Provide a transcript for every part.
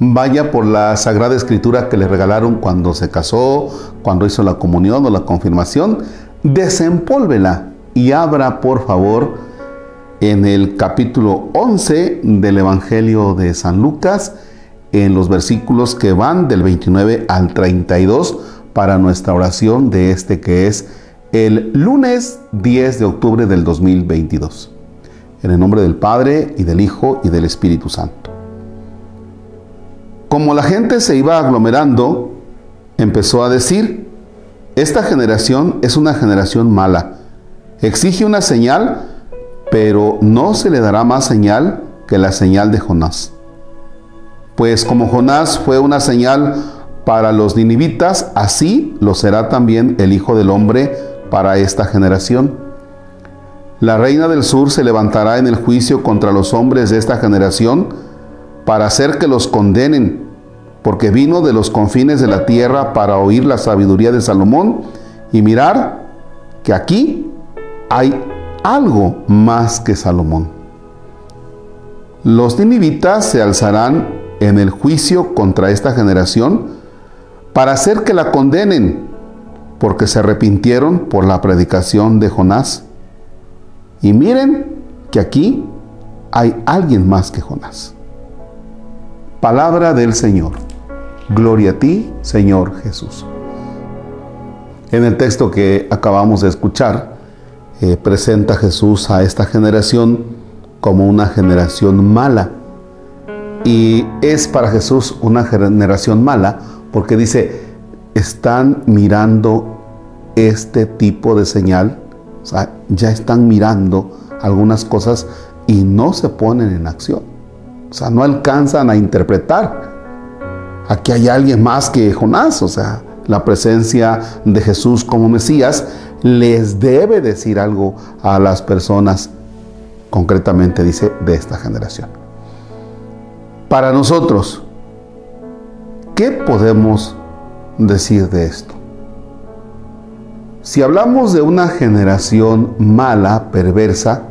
vaya por la Sagrada Escritura que le regalaron cuando se casó, cuando hizo la comunión o la confirmación, desempólvela y abra por favor en el capítulo 11 del Evangelio de San Lucas, en los versículos que van del 29 al 32 para nuestra oración de este que es el lunes 10 de octubre del 2022. En el nombre del Padre y del Hijo y del Espíritu Santo. Como la gente se iba aglomerando, empezó a decir, esta generación es una generación mala. Exige una señal, pero no se le dará más señal que la señal de Jonás. Pues como Jonás fue una señal para los ninivitas, así lo será también el Hijo del Hombre para esta generación. La reina del sur se levantará en el juicio contra los hombres de esta generación para hacer que los condenen, porque vino de los confines de la tierra para oír la sabiduría de Salomón y mirar que aquí hay algo más que Salomón. Los ninivitas se alzarán en el juicio contra esta generación para hacer que la condenen, porque se arrepintieron por la predicación de Jonás. Y miren que aquí hay alguien más que Jonás. Palabra del Señor. Gloria a ti, Señor Jesús. En el texto que acabamos de escuchar, eh, presenta Jesús a esta generación como una generación mala. Y es para Jesús una generación mala porque dice, están mirando este tipo de señal, o sea, ya están mirando algunas cosas y no se ponen en acción. O sea, no alcanzan a interpretar. Aquí hay alguien más que Jonás, o sea, la presencia de Jesús como Mesías les debe decir algo a las personas, concretamente dice, de esta generación. Para nosotros, ¿Qué podemos decir de esto? Si hablamos de una generación mala, perversa,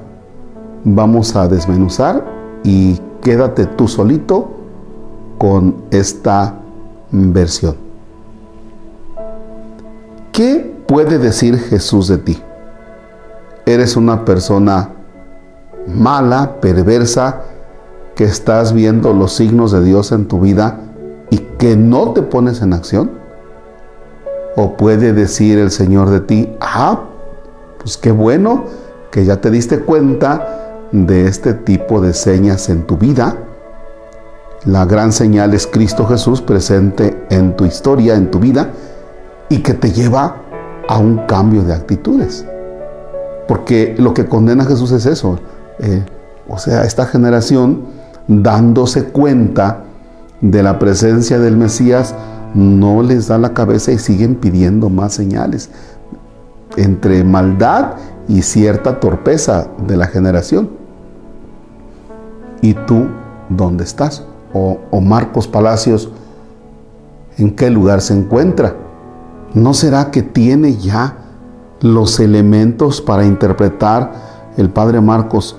vamos a desmenuzar y quédate tú solito con esta versión. ¿Qué puede decir Jesús de ti? Eres una persona mala, perversa, que estás viendo los signos de Dios en tu vida y que no te pones en acción? ¿O puede decir el Señor de ti, ah, pues qué bueno que ya te diste cuenta de este tipo de señas en tu vida? La gran señal es Cristo Jesús presente en tu historia, en tu vida, y que te lleva a un cambio de actitudes. Porque lo que condena a Jesús es eso. Eh, o sea, esta generación dándose cuenta de la presencia del Mesías no les da la cabeza y siguen pidiendo más señales. Entre maldad y cierta torpeza de la generación. ¿Y tú dónde estás? O, Marcos Palacios, ¿en qué lugar se encuentra? ¿No será que tiene ya los elementos para interpretar el Padre Marcos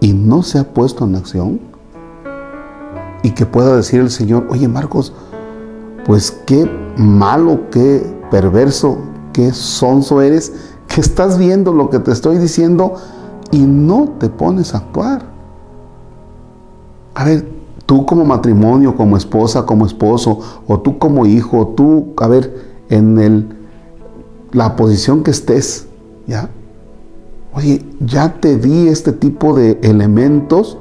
y no se ha puesto en acción? y que pueda decir el Señor, oye Marcos, pues qué malo, qué perverso, qué sonso eres, que estás viendo lo que te estoy diciendo y no te pones a actuar. A ver, tú como matrimonio, como esposa, como esposo, o tú como hijo, tú, a ver, en el, la posición que estés, ¿ya? Oye, ya te di este tipo de elementos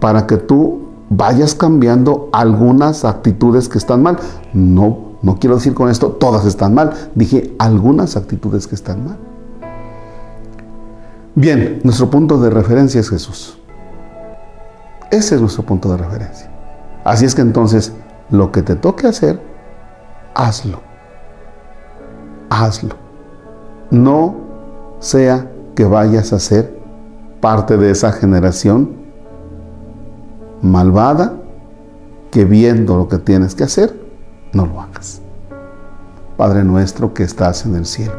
para que tú vayas cambiando algunas actitudes que están mal. No, no quiero decir con esto todas están mal. Dije algunas actitudes que están mal. Bien, nuestro punto de referencia es Jesús. Ese es nuestro punto de referencia. Así es que entonces, lo que te toque hacer, hazlo. Hazlo. No sea que vayas a ser parte de esa generación malvada que viendo lo que tienes que hacer, no lo hagas. Padre nuestro que estás en el cielo,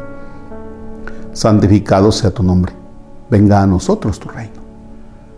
santificado sea tu nombre, venga a nosotros tu reino.